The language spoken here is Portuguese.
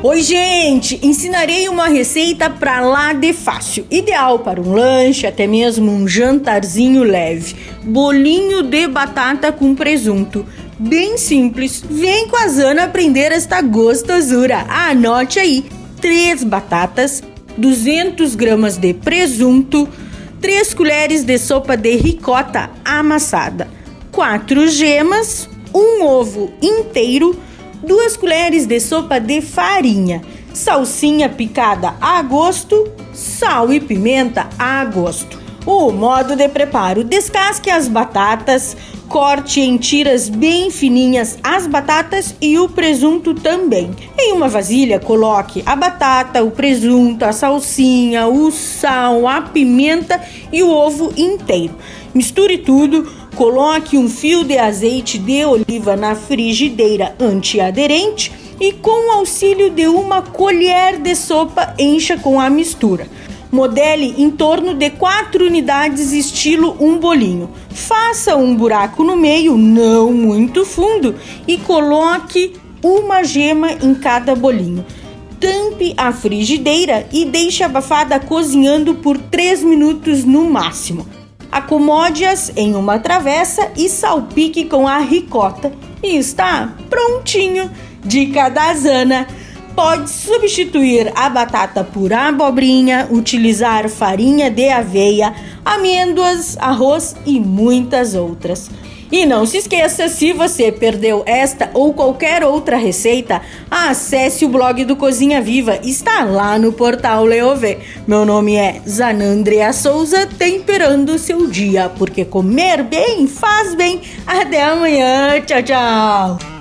Oi, gente! Ensinarei uma receita para lá de fácil, ideal para um lanche, até mesmo um jantarzinho leve. Bolinho de batata com presunto. Bem simples. Vem com a Zana aprender esta gostosura. Anote aí: 3 batatas, 200 gramas de presunto, 3 colheres de sopa de ricota amassada, 4 gemas, um ovo inteiro duas colheres de sopa de farinha, salsinha picada a gosto, sal e pimenta a gosto. O modo de preparo: descasque as batatas, corte em tiras bem fininhas as batatas e o presunto também. Em uma vasilha, coloque a batata, o presunto, a salsinha, o sal, a pimenta e o ovo inteiro. Misture tudo Coloque um fio de azeite de oliva na frigideira antiaderente e, com o auxílio de uma colher de sopa, encha com a mistura. Modele em torno de 4 unidades, estilo um bolinho. Faça um buraco no meio, não muito fundo, e coloque uma gema em cada bolinho. Tampe a frigideira e deixe abafada cozinhando por 3 minutos no máximo. Acomode-as em uma travessa e salpique com a ricota. E está prontinho! Dica da Zana. Pode substituir a batata por abobrinha, utilizar farinha de aveia, amêndoas, arroz e muitas outras. E não se esqueça, se você perdeu esta ou qualquer outra receita, acesse o blog do Cozinha Viva, está lá no portal Leovê. Meu nome é Zanandrea Souza, temperando o seu dia, porque comer bem faz bem. Até amanhã, tchau, tchau!